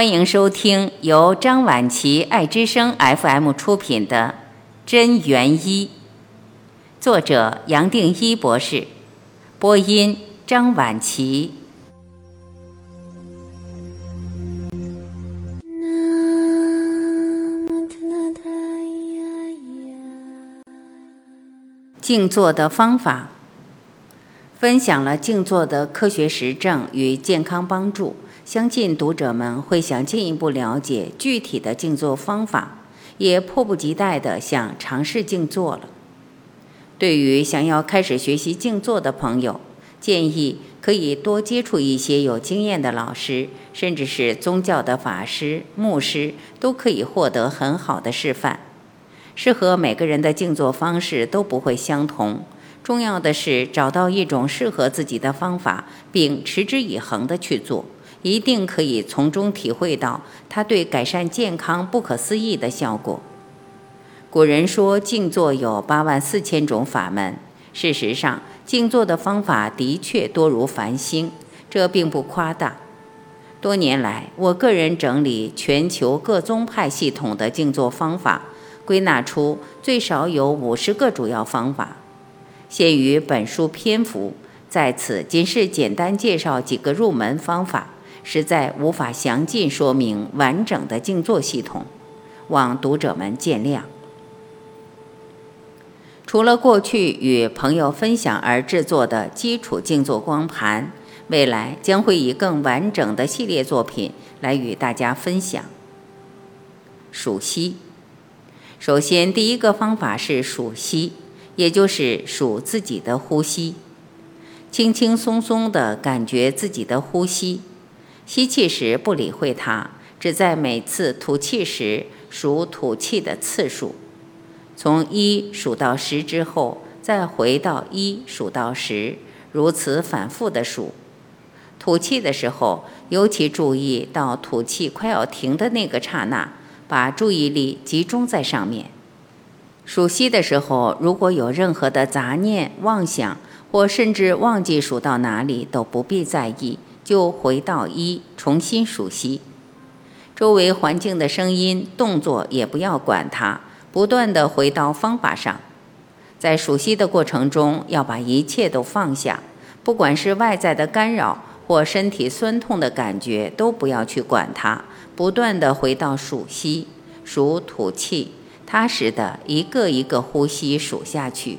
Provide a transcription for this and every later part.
欢迎收听由张晚琪爱之声 FM 出品的《真元一》，作者杨定一博士，播音张晚琪。静坐的方法，分享了静坐的科学实证与健康帮助。相信读者们会想进一步了解具体的静坐方法，也迫不及待地想尝试静坐了。对于想要开始学习静坐的朋友，建议可以多接触一些有经验的老师，甚至是宗教的法师、牧师，都可以获得很好的示范。适合每个人的静坐方式都不会相同，重要的是找到一种适合自己的方法，并持之以恒地去做。一定可以从中体会到它对改善健康不可思议的效果。古人说静坐有八万四千种法门，事实上，静坐的方法的确多如繁星，这并不夸大。多年来，我个人整理全球各宗派系统的静坐方法，归纳出最少有五十个主要方法。限于本书篇幅，在此仅是简单介绍几个入门方法。实在无法详尽说明完整的静坐系统，望读者们见谅。除了过去与朋友分享而制作的基础静坐光盘，未来将会以更完整的系列作品来与大家分享。数息，首先第一个方法是数息，也就是数自己的呼吸，轻轻松松地感觉自己的呼吸。吸气时不理会它，只在每次吐气时数吐气的次数，从一数到十之后，再回到一数到十，如此反复的数。吐气的时候，尤其注意到吐气快要停的那个刹那，把注意力集中在上面。数息的时候，如果有任何的杂念、妄想，或甚至忘记数到哪里，都不必在意。就回到一，重新数息，周围环境的声音、动作也不要管它，不断的回到方法上。在数息的过程中，要把一切都放下，不管是外在的干扰或身体酸痛的感觉，都不要去管它，不断的回到数息，数吐气，踏实的一个一个呼吸数下去。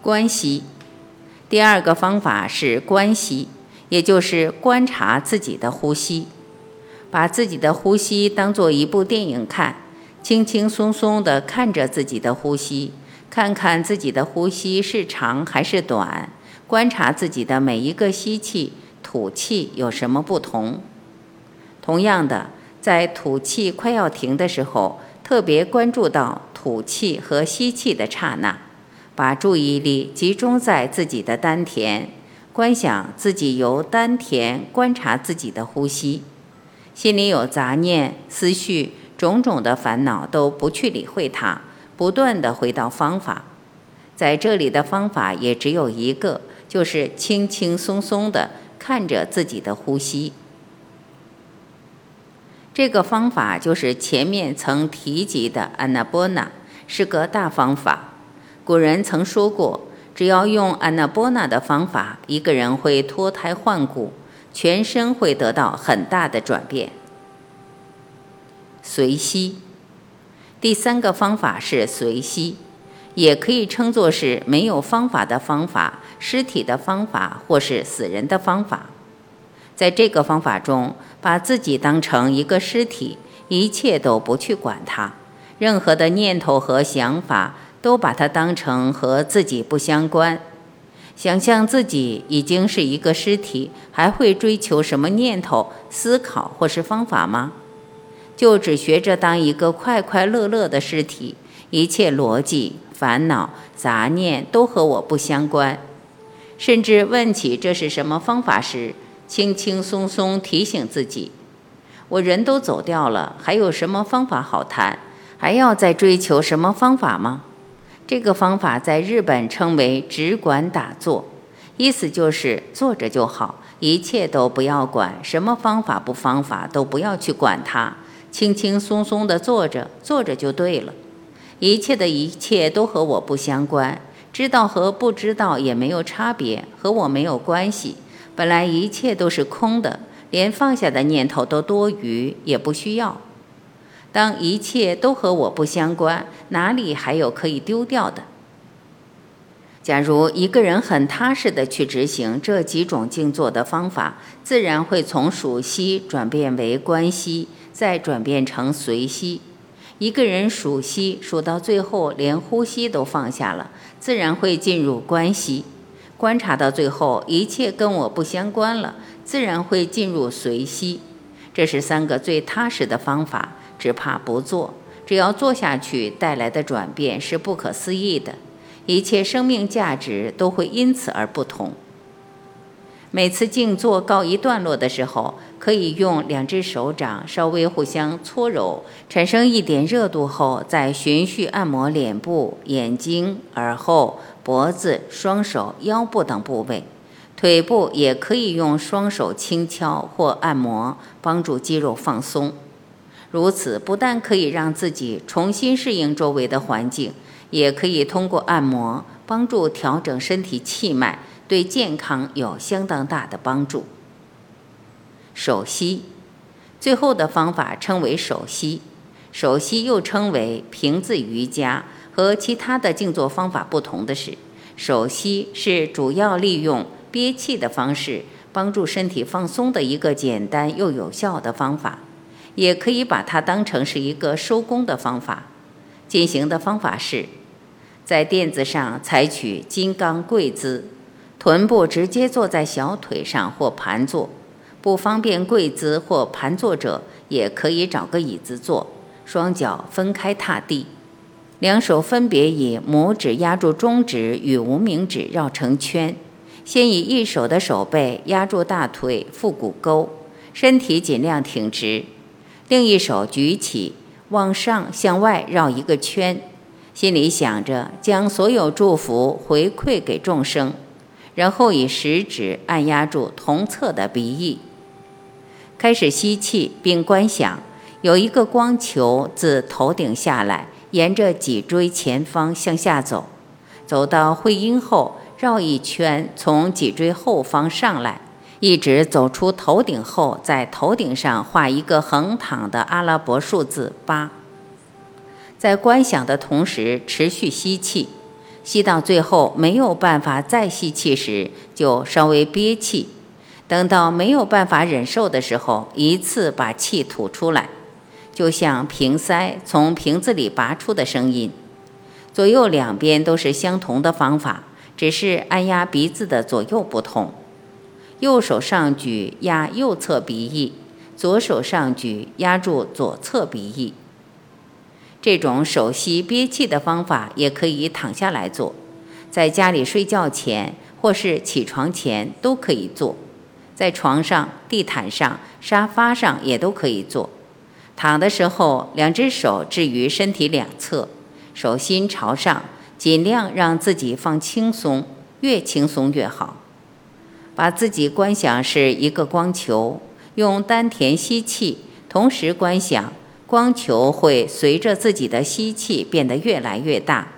关息。第二个方法是观息，也就是观察自己的呼吸，把自己的呼吸当做一部电影看，轻轻松松地看着自己的呼吸，看看自己的呼吸是长还是短，观察自己的每一个吸气、吐气有什么不同。同样的，在吐气快要停的时候，特别关注到吐气和吸气的刹那。把注意力集中在自己的丹田，观想自己由丹田观察自己的呼吸，心里有杂念、思绪、种种的烦恼都不去理会它，不断的回到方法。在这里的方法也只有一个，就是轻轻松松的看着自己的呼吸。这个方法就是前面曾提及的安娜波那，是个大方法。古人曾说过，只要用安娜波那的方法，一个人会脱胎换骨，全身会得到很大的转变。随息，第三个方法是随息，也可以称作是没有方法的方法、尸体的方法或是死人的方法。在这个方法中，把自己当成一个尸体，一切都不去管它，任何的念头和想法。都把它当成和自己不相关，想象自己已经是一个尸体，还会追求什么念头、思考或是方法吗？就只学着当一个快快乐乐的尸体，一切逻辑、烦恼、杂念都和我不相关。甚至问起这是什么方法时，轻轻松松提醒自己：我人都走掉了，还有什么方法好谈？还要再追求什么方法吗？这个方法在日本称为“只管打坐”，意思就是坐着就好，一切都不要管，什么方法不方法都不要去管它，轻轻松松的坐着，坐着就对了。一切的一切都和我不相关，知道和不知道也没有差别，和我没有关系。本来一切都是空的，连放下的念头都多余，也不需要。当一切都和我不相关，哪里还有可以丢掉的？假如一个人很踏实的去执行这几种静坐的方法，自然会从属息转变为关息，再转变成随息。一个人数息数到最后，连呼吸都放下了，自然会进入关息。观察到最后，一切跟我不相关了，自然会进入随息。这是三个最踏实的方法，只怕不做。只要做下去，带来的转变是不可思议的，一切生命价值都会因此而不同。每次静坐告一段落的时候，可以用两只手掌稍微互相搓揉，产生一点热度后，再循序按摩脸部、眼睛、耳后。脖子、双手、腰部等部位，腿部也可以用双手轻敲或按摩，帮助肌肉放松。如此不但可以让自己重新适应周围的环境，也可以通过按摩帮助调整身体气脉，对健康有相当大的帮助。手吸，最后的方法称为手吸。手吸又称为平字瑜伽。和其他的静坐方法不同的是，手吸是主要利用憋气的方式帮助身体放松的一个简单又有效的方法，也可以把它当成是一个收功的方法。进行的方法是，在垫子上采取金刚跪姿，臀部直接坐在小腿上或盘坐，不方便跪姿或盘坐者，也可以找个椅子坐，双脚分开踏地。两手分别以拇指压住中指与无名指绕成圈，先以一手的手背压住大腿腹股沟，身体尽量挺直；另一手举起，往上向外绕一个圈，心里想着将所有祝福回馈给众生，然后以食指按压住同侧的鼻翼，开始吸气，并观想有一个光球自头顶下来。沿着脊椎前方向下走，走到会阴后绕一圈，从脊椎后方上来，一直走出头顶后，在头顶上画一个横躺的阿拉伯数字八。在观想的同时，持续吸气，吸到最后没有办法再吸气时，就稍微憋气，等到没有办法忍受的时候，一次把气吐出来。就像瓶塞从瓶子里拔出的声音，左右两边都是相同的方法，只是按压鼻子的左右不同。右手上举压右侧鼻翼，左手上举压住左侧鼻翼。这种手吸憋气的方法也可以躺下来做，在家里睡觉前或是起床前都可以做，在床上、地毯上、沙发上也都可以做。躺的时候，两只手置于身体两侧，手心朝上，尽量让自己放轻松，越轻松越好。把自己观想是一个光球，用丹田吸气，同时观想光球会随着自己的吸气变得越来越大。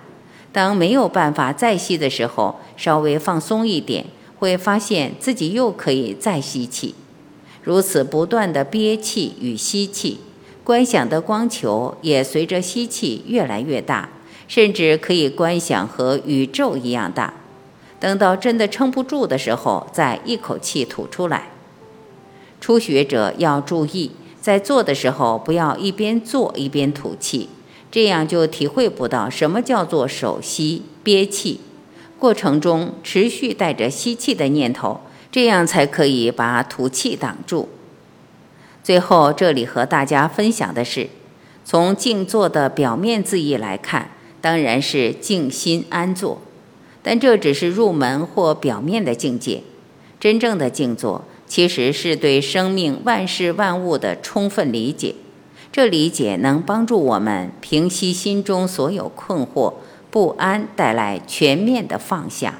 当没有办法再吸的时候，稍微放松一点，会发现自己又可以再吸气。如此不断的憋气与吸气。观想的光球也随着吸气越来越大，甚至可以观想和宇宙一样大。等到真的撑不住的时候，再一口气吐出来。初学者要注意，在做的时候不要一边做一边吐气，这样就体会不到什么叫做手吸憋气。过程中持续带着吸气的念头，这样才可以把吐气挡住。最后，这里和大家分享的是，从静坐的表面字义来看，当然是静心安坐，但这只是入门或表面的境界。真正的静坐，其实是对生命万事万物的充分理解。这理解能帮助我们平息心中所有困惑不安，带来全面的放下。